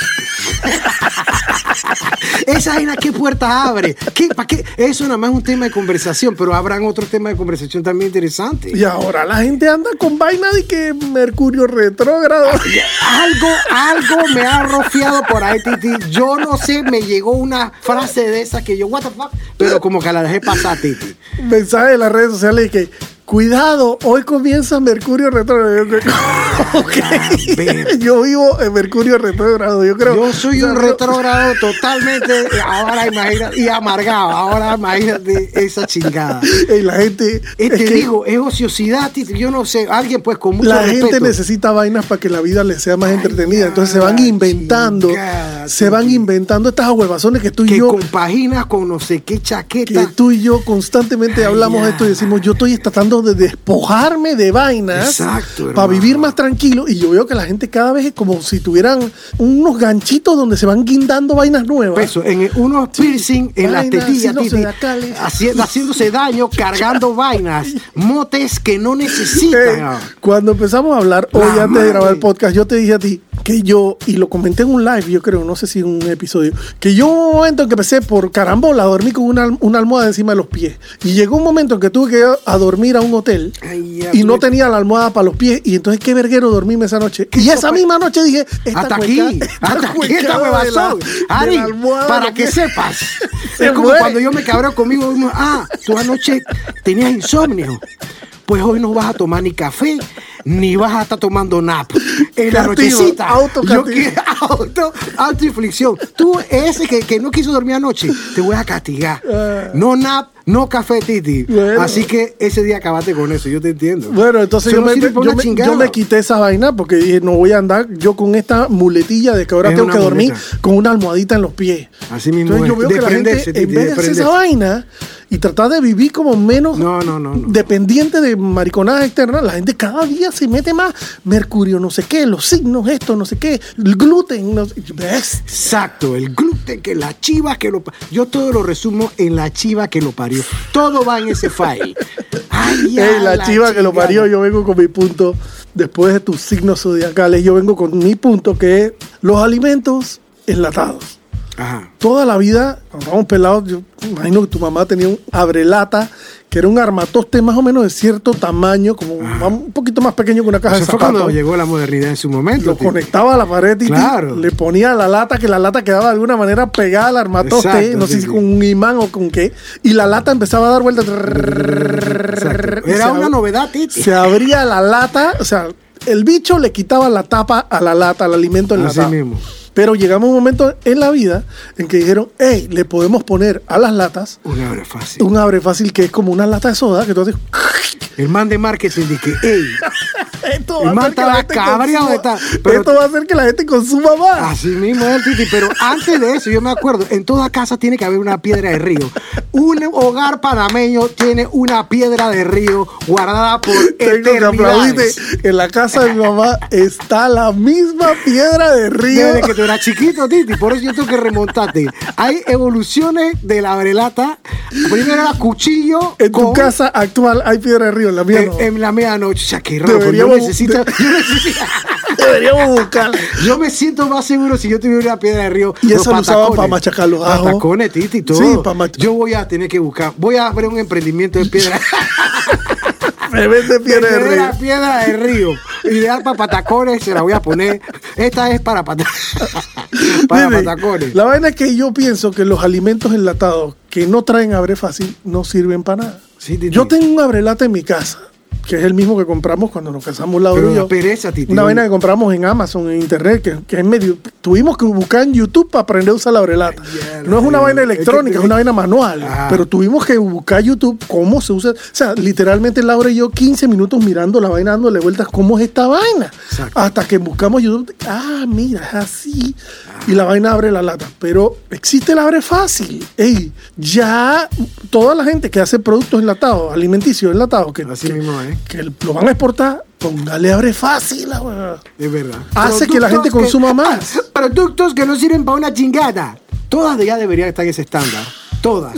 Esa vaina, ¿qué puerta abre? ¿Qué, ¿Para qué? Eso nada más es un tema de conversación, pero habrán otros temas de conversación también interesantes. Y ahora la gente anda con vaina de que Mercurio retrógrado. Algo, algo me ha rofiado por ahí, Titi. Yo no sé, me llegó una frase de esa que yo, what the fuck, pero como que la dejé pasar, Titi. mensaje de las redes sociales que cuidado, hoy comienza Mercurio retrógrado. Yo vivo en Mercurio retrógrado, yo creo. Yo soy un retrógrado totalmente, ahora imagínate, y amargado. Ahora imagínate esa chingada. Y la gente. Y es te que digo, es ociosidad. Yo no sé, alguien pues con mucho la respeto. gente necesita vainas para que la vida les sea más entretenida. Entonces se van inventando, chingada, se van inventando estas huevazones que tú y que yo. compaginas con no sé qué que chaqueta. tú y yo constantemente hablamos de esto y decimos, yo estoy tratando de despojarme de vainas Exacto, para vivir más tranquilo. Y yo veo que la gente cada vez es como si tuvieran unos ganchitos donde se van guindando vainas nuevas. Peso, en unos piercing en las tetillas, Titi, haciendo, haciéndose daño, cargando vainas, motes que no necesitan. Eh, cuando empezamos a hablar hoy La antes de grabar el podcast, yo te dije a ti que yo, y lo comenté en un live, yo creo, no sé si en un episodio, que yo hubo un momento en que empecé por carambola a dormir con una, una almohada encima de los pies. Y llegó un momento en que tuve que ir a dormir a un hotel Ay, ya, y no tuve- tenía la almohada para los pies. Y entonces, qué verguero dormirme esa noche. Y esa misma noche dije, esta Hasta cueca- aquí, esta hasta aquí esta de huevazón. la- Ari, para que sepas. Se es como muere. cuando yo me cabreo conmigo. Ah, tú anoche tenías insomnio. Pues hoy no vas a tomar ni café, ni vas a estar tomando nap. En la nochecita. autocastigo. Yo auto, autoinflicción. Tú, ese que, que no quiso dormir anoche, te voy a castigar. Ah. No nap, no café, Titi. Bueno. Así que ese día acabaste con eso, yo te entiendo. Bueno, entonces yo me, yo, me, yo me quité esa vaina porque dije, no voy a andar yo con esta muletilla de que ahora Es tengo que dormir muleta. con una almohadita en los pies. Así mismo Entonces yo es. veo que la gente, Desprenderse, en vez de hacer esa vaina y tratar de vivir como menos No, no, no, no. dependiente de mariconadas externas, la gente cada día se mete más mercurio, no sé qué, los signos, esto, no sé qué, el gluten, no sé-. Exacto, el gluten, que la chiva que lo Yo todo lo resumo en la chiva que lo parió. Todo va en ese file. Ay, ya, Ey, la, chiva que lo parió, yo vengo con mi punto, después de tus signos zodiacales, yo vengo con mi punto que es los alimentos enlatados. Ajá. toda la vida, cuando éramos pelados, yo imagino que tu mamá tenía un abrelata, que era un armatoste más o menos de cierto tamaño, como un poquito más pequeño que una caja Eso de fue cuando zapatos. llegó la modernidad en su momento. Lo conectaba a la pared y Claro. le ponía la lata, que la lata quedaba de alguna manera pegada al armatoste, Exacto, no sé si sí. con un imán o con qué, y la lata empezaba a dar vueltas. Era una novedad, Titi. Se abría la lata, o sea, el bicho le quitaba la tapa a la lata, al alimento Así enlatado. mismo. Pero llegamos a un momento en la vida en que dijeron, hey, le podemos poner a las latas Un abre fácil. un abre fácil que es como una lata de soda que tú haces. El man de marketing dice que, ey, Esto El va a man gente cabreado de pero- Esto va a hacer que la gente consuma más. así mismo es el Titi. Pero antes de eso, yo me acuerdo, en toda casa tiene que haber una piedra de río. Un hogar panameño tiene una piedra de río guardada por eternidades. En la casa de mi mamá está la misma piedra de río. Desde que tú eras chiquito, Titi, por eso yo tengo que remontarte. Hay evoluciones de la brelata. Primero era cuchillo. En tu casa actual hay piedra de río, en la mía en, no. en la medianoche. O sea, qué raro. pues Yo necesito, yo necesito- Deberíamos buscarla. yo me siento más seguro si yo tuviera una piedra de río. Y eso lo usaban para machacar los ajos. Patacones, Titi, todo. Sí, para mach- Yo voy a tener que buscar. Voy a abrir un emprendimiento de piedra. Me vende piedra de río. la piedra de río. Ideal para patacones, se la voy a poner. Esta es para, pata- para patacones. La vaina es que yo pienso que los alimentos enlatados que no traen abre fácil no sirven para nada. Sí, yo tengo un abrelata en mi casa, que es el mismo que compramos cuando nos casamos Laura Pero y da yo. pereza, Titi. Una vaina que compramos en Amazon, en internet, que, que es medio. Tuvimos que buscar en YouTube para aprender a usar la abrelata. Ya, No es una la- vaina es que- electrónica, es una vaina manual. Ajá. Pero tuvimos que buscar YouTube cómo se usa. O sea, literalmente Laura y yo 15 minutos mirando la vaina, dándole vueltas, ¿cómo es esta vaina? Exacto. Hasta que buscamos YouTube. Ah, mira, es así. Y la vaina abre la lata. Pero existe el abre fácil. Ey, ya toda la gente que hace productos enlatados, alimenticios enlatados, que, Así que- mismo, ¿eh? Que lo van a exportar, póngale abre fácil. la huevada. Es verdad. Hace que la gente consuma más. Productos que no sirven para una chingada. Todas de ya deberían estar en ese estándar. Todas.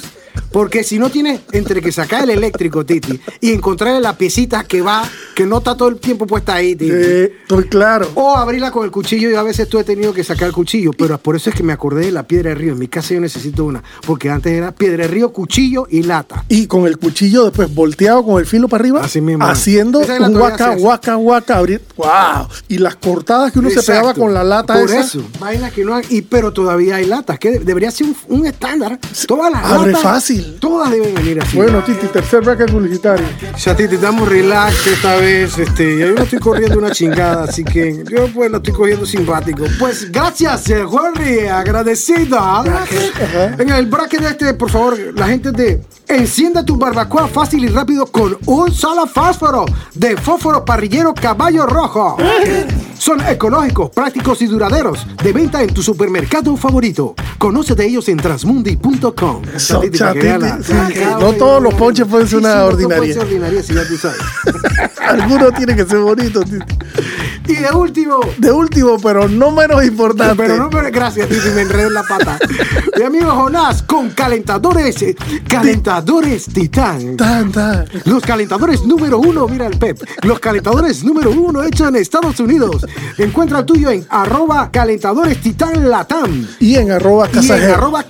Porque si no tienes entre que sacar el eléctrico, Titi, y encontrar la piecita que va, que no está todo el tiempo puesta ahí, Titi. Eh, estoy claro. O abrirla con el cuchillo y a veces tú he tenido que sacar el cuchillo, pero por eso es que me acordé de la piedra de río. En mi casa yo necesito una, porque antes era piedra de río, cuchillo y lata. Y con el cuchillo después volteado con el filo para arriba, Así mismo. haciendo es un guaca, guaca, guaca, abrir. ¡Wow! Y las cortadas que uno se pegaba con la lata Por esa. eso. Vainas que no hay, y, pero todavía hay latas, que debería ser un, un estándar. Todas las Abre latas, fácil. Todas deben venir así. Bueno, Titi, tercer bracket publicitario. Ya Titi, estamos relax esta vez. Este, yo no estoy corriendo una chingada, así que yo pues lo estoy cogiendo simpático. Pues gracias, eh, Jorge, agradecido. En el bracket este, por favor, la gente de Encienda tu barbacoa fácil y rápido con un solo fósforo de fósforo parrillero caballo rojo. Son ecológicos, prácticos y duraderos. De venta en tu supermercado favorito. Conoce de ellos en transmundi.com. Eso, Sí, no todos los ponches pueden ser una ordinaria. pueden ser ordinaria, sí, ya tú sabes. Algunos tienen que ser bonitos. Y de último, De último, pero no menos importante. pero no, pero gracias, Titi, me enredé en la pata. Mi amigo Jonás con calentadores, calentadores Titán. Tan, tan. Los calentadores número uno, mira el Pep. Los calentadores número uno hechos en Estados Unidos. Encuentra el tuyo en arroba calentadores titán latam. Y en arroba Y casa en arroba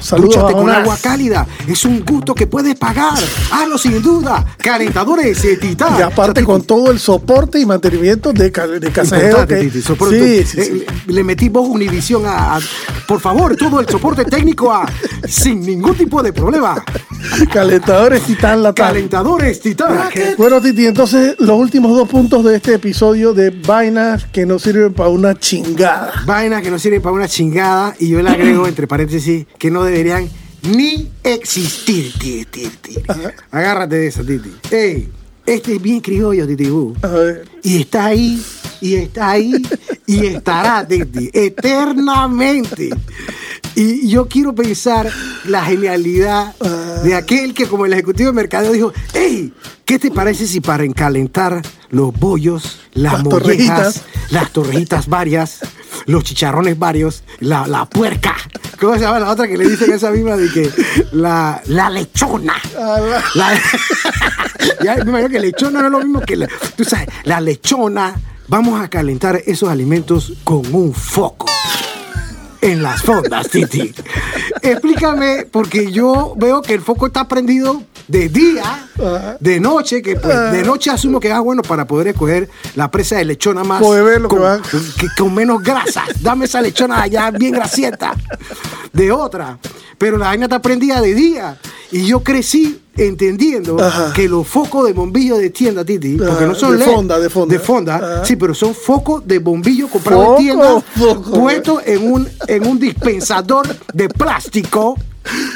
saludos Dúchate a con Jonás. Agua cálida. Es un gusto que puedes pagar. Hazlo sin duda. Calentadores titán. Y aparte con todo el soporte y mantenimiento de, de casa Geo. Importante, que- Titi, soporte. Sí, sí, sí. Eh, Le metí voz Univisión a, a- Por favor, todo el soporte técnico a. Sin ningún tipo de problema. Calentadores Titán Latam. Calentadores Titán. Bueno, Titi, entonces los últimos dos puntos de este episodio de vainas que no sirven para una chingada. Vainas que no sirven para una chingada. Y yo le agrego, entre paréntesis, que no deberían ni existir, Titi. Titi. Agárrate de esa, Titi. Ey, este es bien criollo, Titi. Bu. A ver. Y está ahí, y está ahí, y estará, Titi, eternamente. Y yo quiero pensar la genialidad de aquel que, como el ejecutivo de mercadeo, dijo: Hey, ¿qué te parece si para encalentar los bollos, las, Las mollejas, las torrejitas varias, los chicharrones varios, la, la puerca? ¿Cómo se llama la otra que le dicen esa misma de que la, la lechona? La- ya, me imagino que lechona no es lo mismo que la, tú sabes, la lechona. Vamos a calentar esos alimentos con un foco. En las fondas, Titi. Explícame, porque yo veo que el foco está prendido de día, de noche, que pues, de noche asumo que es bueno para poder escoger la presa de lechona más ver lo que con, va. que- con menos grasa. Dame esa lechona allá bien grasienta. De otra. Pero la vaina está prendida de día. Y yo crecí entendiendo Ajá. que los focos de bombillo de tienda, Titi, porque Ajá, no son de LED, fonda, de fonda. de fonda, Ajá. sí, pero son focos de bombillo comprados en tienda, puestos en un, en un dispensador de plástico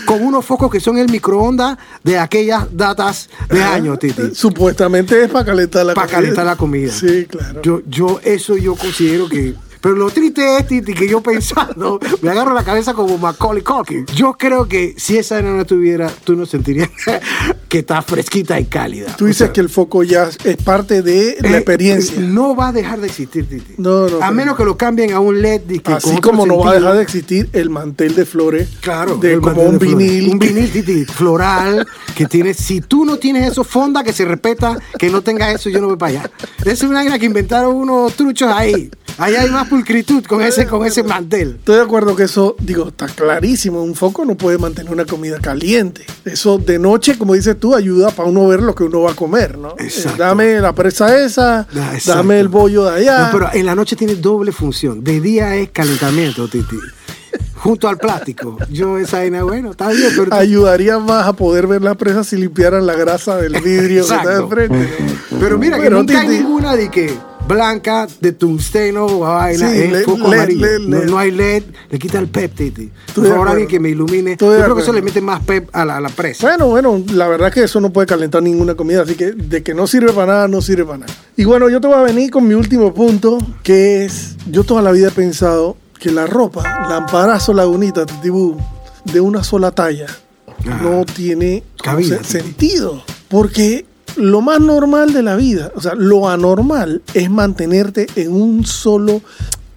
con unos focos que son el microondas de aquellas datas de años, Titi. Supuestamente es para calentar la Para comida. calentar la comida. Sí, claro. Yo, yo, eso yo considero que. Pero lo triste es, Titi, que yo pensando, me agarro la cabeza como Macaulay Culkin. Yo creo que si esa vaina no estuviera, tú no sentirías que está fresquita y cálida. Tú O dices sea, que el foco ya es parte de la eh, experiencia. No va a dejar de existir, Titi. No, no, A menos que lo cambien a un LED. dizque, Así como no va a sentido. dejar de existir el mantel de flores. Claro, De, como un de vinil. Un vinil, Titi, floral, que tiene. Si tú no tienes eso, fonda que se respeta, que no tengas eso, yo no voy para allá. Es una vaina que inventaron unos truchos ahí. Ahí hay más pulcritud con ese, con ese mantel. Estoy de acuerdo que eso, digo, está clarísimo. Un foco no puede mantener una comida caliente. Eso de noche, como dices tú, ayuda para uno ver lo que uno va a comer, ¿no? Eh, Exacto. dame la presa esa, Ah, dame el bollo de allá. No, pero en la noche tiene doble función. De día es calentamiento, Titi. Junto al plástico. Yo esa vaina, bueno, está bien, pero. Ayudaría más a poder ver la presa si limpiaran la grasa del vidrio que está de frente. ¿no? Pero mira que nunca hay ninguna de que blanca, de tungsteno o vaina, Sí, es LED, foco LED, amarillo. LED, No, hay LED, le quita el pep, Titi. Por favor, alguien que me ilumine. Estoy Yo creo que eso le mete más pep a la, a la presa. Bueno, bueno, la verdad es que eso no puede calentar ninguna comida, así que de que no sirve para nada, no sirve para nada. Y bueno, yo te voy a venir con mi último punto, que es, yo toda la vida he pensado que la ropa, lamparazo lagunita, titibú, de una sola talla, Ah. no tiene ¿cómo Cabida, se- sentido, porque lo más normal de la vida, o sea, lo anormal es mantenerte en un solo...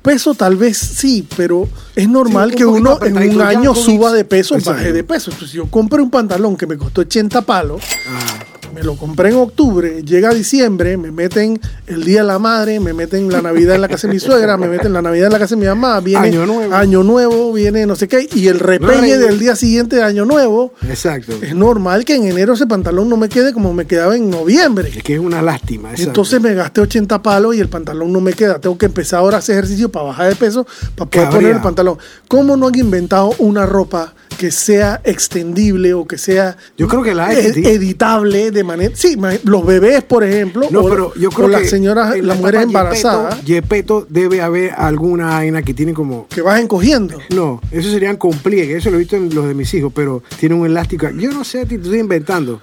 Peso tal vez sí, pero es normal un que uno en un año suba de peso, baje de peso. Entonces, yo compré un pantalón que me costó 80 palos, Ah, me lo compré en octubre, llega diciembre, me meten el Día de la Madre, me meten la Navidad en la casa de mi suegra, me meten la Navidad en la casa de mi mamá, viene Año nuevo. Año Nuevo, viene no sé qué, y el Reyes. del día siguiente de Año Nuevo. exacto. Es normal que en enero ese pantalón no me quede como me quedaba en noviembre. Es que es una lástima. exacto. Entonces me gasté 80 palos y el pantalón no me queda. Tengo que empezar ahora a hacer ejercicio para bajar de peso, para poder poner el pantalón. ¿Cómo no han inventado una ropa que sea extendible o que sea Yo creo que la ed- editable de Sí, los bebés, por ejemplo, No, o, pero yo creo o que las señoras, las la mujeres embarazadas, Yepeto, debe haber alguna vaina que tiene como que vas encogiendo. No, eso serían con pliegue, eso lo he visto en los de mis hijos, pero tiene un elástico. Yo no sé, te estoy inventando.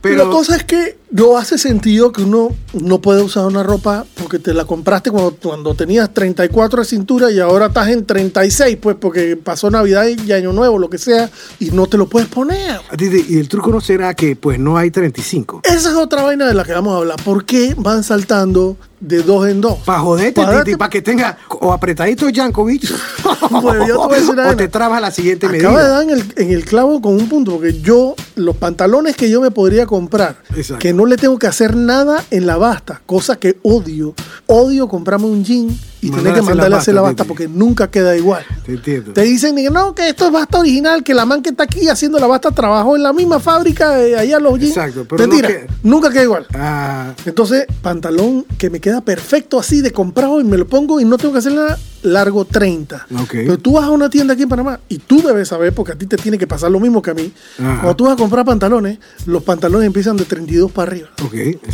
Pero, la cosa es que no hace sentido que uno no puede usar una ropa porque te la compraste cuando, cuando tenías 34 de cintura y ahora estás en 36, pues porque pasó Navidad y Año Nuevo, lo que sea, y no te lo puedes poner. y el truco no será que pues no hay 35. Esa es otra vaina de la que vamos a hablar. ¿Por qué van saltando de dos en dos? Para joderte, darte- para que tenga o apretadito Jankovic Bueno, yo te voy a decir o te trabas la siguiente Acaba de medida. dar en el, en el clavo con un punto, porque yo, los pantalones que yo me podría comprar, Exacto. que no le tengo que hacer nada en la basta, cosa que odio. Odio comprarme un jean y a que mandarle a hacer la basta, porque nunca queda igual. Te entiendo. Te dicen no, que esto es basta original, que la man que está aquí haciendo la basta trabajó en la misma fábrica de allá los jeans. Exacto, pero no Mentira, que- nunca queda igual. Ah, Entonces, pantalón que me queda perfecto así de comprado y me lo pongo y no tengo que hacer nada, largo 30. Ok. Pero tú vas a una tienda aquí en Panamá y tú debes saber, porque a ti te tiene que pasar lo mismo que a mí. Ajá. Cuando tú vas a comprar pantalones, los pantalones empiezan de 32 para arriba.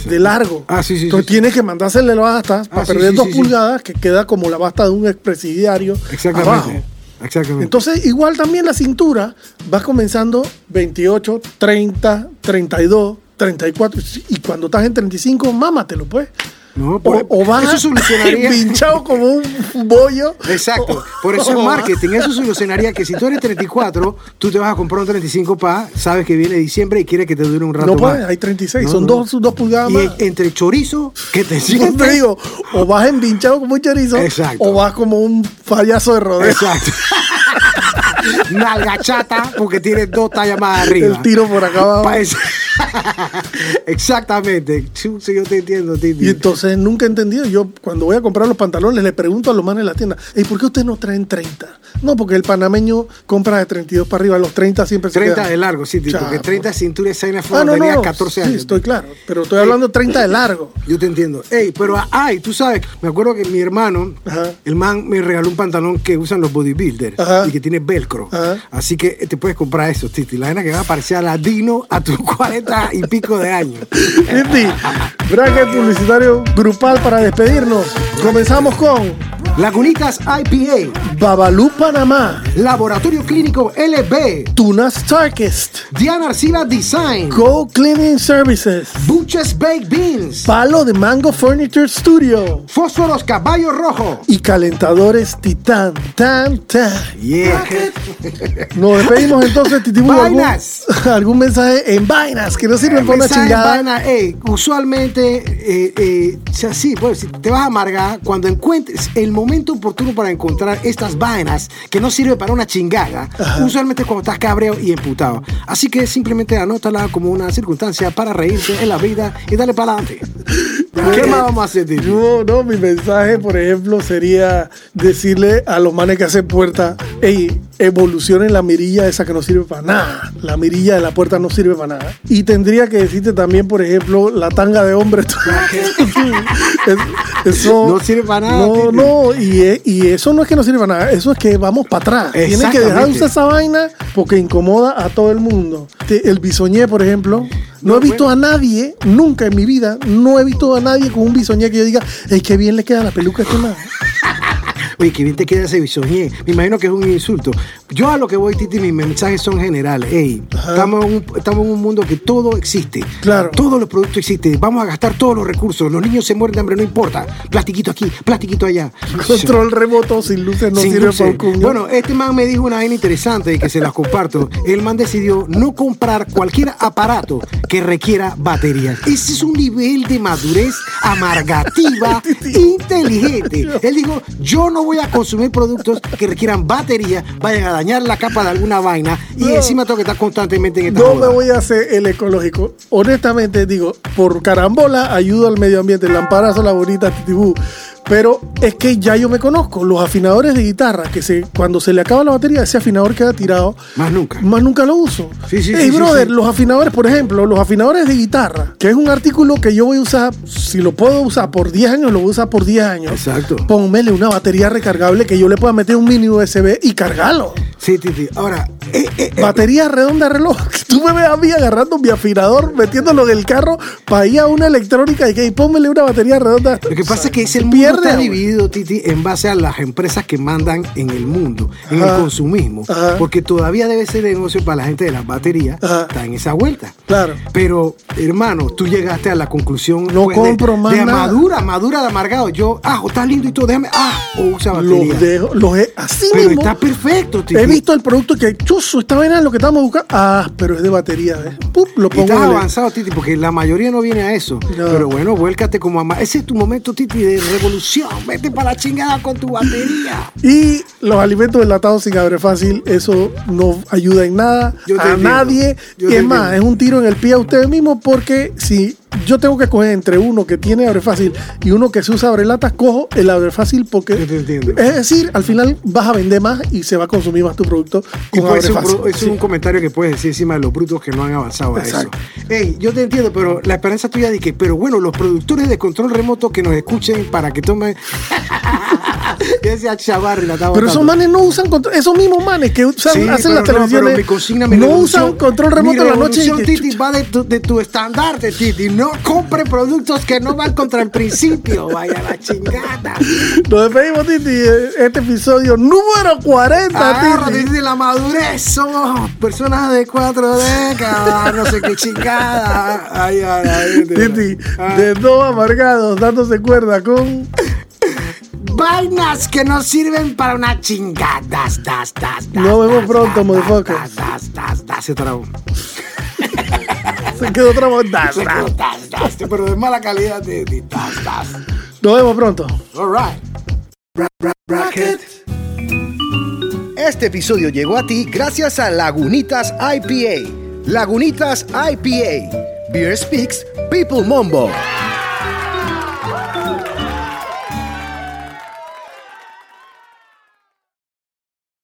De largo. Ah, sí, sí. Entonces sí, tienes que mandársele la basta para sí, perder sí, dos sí, sí. pulgadas, que queda como la basta de un expresidiario Exactamente. abajo. Exactamente. Entonces, igual también la cintura va comenzando 28, 30, 32, 34. Y cuando estás en 35, mámatelo, pues. No, O, por- o vas eso solucionaría. pinchado como un bollo. Exacto, por eso O es marketing. Eso solucionaría que si tú eres 34, tú te vas a comprar un 35 pa, sabes que viene diciembre y quieres que te dure un rato No más. puedes, hay 36, No, son no. Dos, dos pulgadas Y más. en- entre chorizo, que te sientes. te digo, o vas empinchado como un chorizo, Exacto. o vas como un payaso de rodeo. Exacto. Nalga chata, porque tienes dos tallas más arriba. El tiro por acá abajo. Exactamente. Sí, yo te entiendo, Titi. Y entonces nunca he entendido. Yo cuando voy a comprar los pantalones le pregunto a los manes de la tienda, ¿y por qué ustedes no traen 30? No, porque el panameño compra de 32 para arriba, los 30 siempre se 30 quedan. de largo, sí, Titi, porque Chapo. 30 cintura esa vaina fue Ah, no, no, tenías no. 14 Sí, años. estoy claro. Pero estoy hablando 30 de largo. Yo te entiendo. Ey, pero ay, tú sabes, me acuerdo que mi hermano, Ajá. el man me regaló un pantalón que usan los bodybuilders Ajá. y que tiene velcro. Ajá. Así que te puedes comprar eso, Titi. La vaina que va a parecer a ladino a tus 40 40 y pico de años. Titi, bracket publicitario grupal para despedirnos. Comenzamos con Lagunitas IPA, Babalú Panamá, Laboratorio Clínico LB, Tuna Starkest, Diana Arcila Design, Go Cleaning Services, Buches Baked Beans, Palo de Mango Furniture Studio Fósforos Caballo Rojo. y Calentadores Titán. Tan, tan. Yeah. Nos despedimos entonces, Titibu. ¿Algún, algún mensaje en vainas que no sirven para una chingada? vaina, ey, usualmente, eh, eh, o sea, sí, pues, si te vas a amargar, cuando encuentres el momento oportuno para encontrar estas vainas que no sirven para una chingada, usualmente es cuando estás cabreo y emputado. Así que simplemente anótala como una circunstancia para reírte en la vida y dale para adelante. ¿Qué más vamos a hacer, Titi? No, no, mi mensaje, por ejemplo, sería decirle a los manes que hacen puerta, hey, evolucionen la mirilla esa que no sirve para nada. La mirilla de la puerta no sirve para nada. Y tendría que decirte también, por ejemplo, la tanga de hombre. Es- eso No sirve para nada, No, Titi. no, y, y eso no es que no sirve para nada, eso es que vamos para atrás. Tienes que dejar de usar esa vaina porque incomoda a todo el mundo. El bisoñé, por ejemplo, no, No, he visto bueno. a nadie, nunca en mi vida, no he visto a nadie con un bisoñé que yo diga, es que bien le queda la peluca a este man". Oye, que bien te queda ese bisoñé. Me imagino que es un insulto. Yo a lo que voy, Titi, mis mensajes son generales. Ey, estamos en, un, estamos en un mundo que todo existe. Claro. Todos los productos existen. Vamos a gastar todos los recursos. Los niños se mueren de hambre, no importa. Plastiquito aquí, plastiquito allá. Control remoto sin luces no Sin sirve luces. para un cuño. Bueno, este man me dijo una vaina interesante y que se las comparto. El man decidió no comprar cualquier aparato que requiera baterías. Ese es un nivel de madurez amargativa inteligente. Él dijo, yo no voy a consumir productos que requieran batería, vayan a dañar la capa de alguna vaina y No. encima tengo que estar constantemente en esta no joda". me voy a hacer el ecológico. Honestamente, digo, por carambola ayudo al medio ambiente, lamparazo la bonita titibú. Pero es que ya yo me conozco, los afinadores de guitarra, que se, cuando se le acaba la batería, ese afinador queda tirado. Más nunca. Más nunca lo uso. Sí, sí, Ey, sí, sí, brother, sí. los afinadores, por ejemplo, los afinadores de guitarra, que es un artículo que yo voy a usar, si lo puedo usar por 10 años, lo voy a usar por 10 años. Exacto. Pónmele una batería recargable que yo le pueda meter un mini USB y cargarlo. Sí, Titi. Ahora, eh, eh, eh, Batería redonda reloj. Tú me ves a mí agarrando mi afinador, metiéndolo en el carro para ir a una electrónica y que pónmele una batería redonda. Lo que pasa es que ese Se mundo está dividido, Titi, en base a las empresas que mandan en el mundo, en Ajá. el consumismo. Ajá. Porque todavía debe ser negocio para la gente de las baterías. Ajá. Está en esa vuelta. Claro. Pero, hermano, tú llegaste a la conclusión No pues, de- compro más de, nada. madura, madura de amargado. Yo, ah, está lindo y todo, déjame, ah, o usa batería. Los dejo, los he, así Pero mismo. está perfecto, Titi. He visto el producto que, chuzo, esta vaina es lo que estamos buscando. Ah, pero es de batería. ¿ves? Pup, lo Y pongo estás en el- avanzado, Titi, porque la mayoría no viene a eso. No. Pero bueno, vuélcate como ama. Ese es tu momento, Titi, de revolución. Vete para la chingada con tu batería. Y los alimentos enlatados sin abre fácil, eso no ayuda en nada Yo a nadie. Yo y es más, entiendo. es un tiro en el pie a ustedes mismos porque si yo tengo que escoger entre uno que tiene abre fácil y uno que se usa abre latas, cojo el abre fácil porque es decir, al final vas a vender más y se va a consumir más tu producto con abre ser un, fácil. pro- es un comentario que puedes decir encima de los brutos que no han avanzado a Exacto. eso. Ey, yo te entiendo, pero la esperanza tuya de que, pero bueno, los productores de control remoto que nos escuchen para que tomen. Chavarri la estaba Pero esos manes no usan control, esos mismos manes que usan- Sí, hacen las no, televisiones mi no usan control remoto en la noche. y revolución, que- Titi, va de tu, de tu estandarte, Titi. No compre productos que no van contra el principio. Vaya la chingada. Nos despedimos, Titi. Este episodio número 40, Agárrate, Titi. Titi, la madurez. Somos personas de cuatro décadas. No sé qué chingada. Ay, ay, ay. Titi, Ah. de dos amargados dándose cuerda con. Vainas que no sirven para una chingada. Das, das, das, Nos vemos pronto, das, motherfuckers. Das, das, das, das. Se quedó quedó, das, das, Pero de mala calidad. Titi. Das, das. Nos vemos pronto. All right. Este episodio llegó a ti gracias a Lagunitas IPA. Lagunitas IPA. Beer Speaks, People Mombo.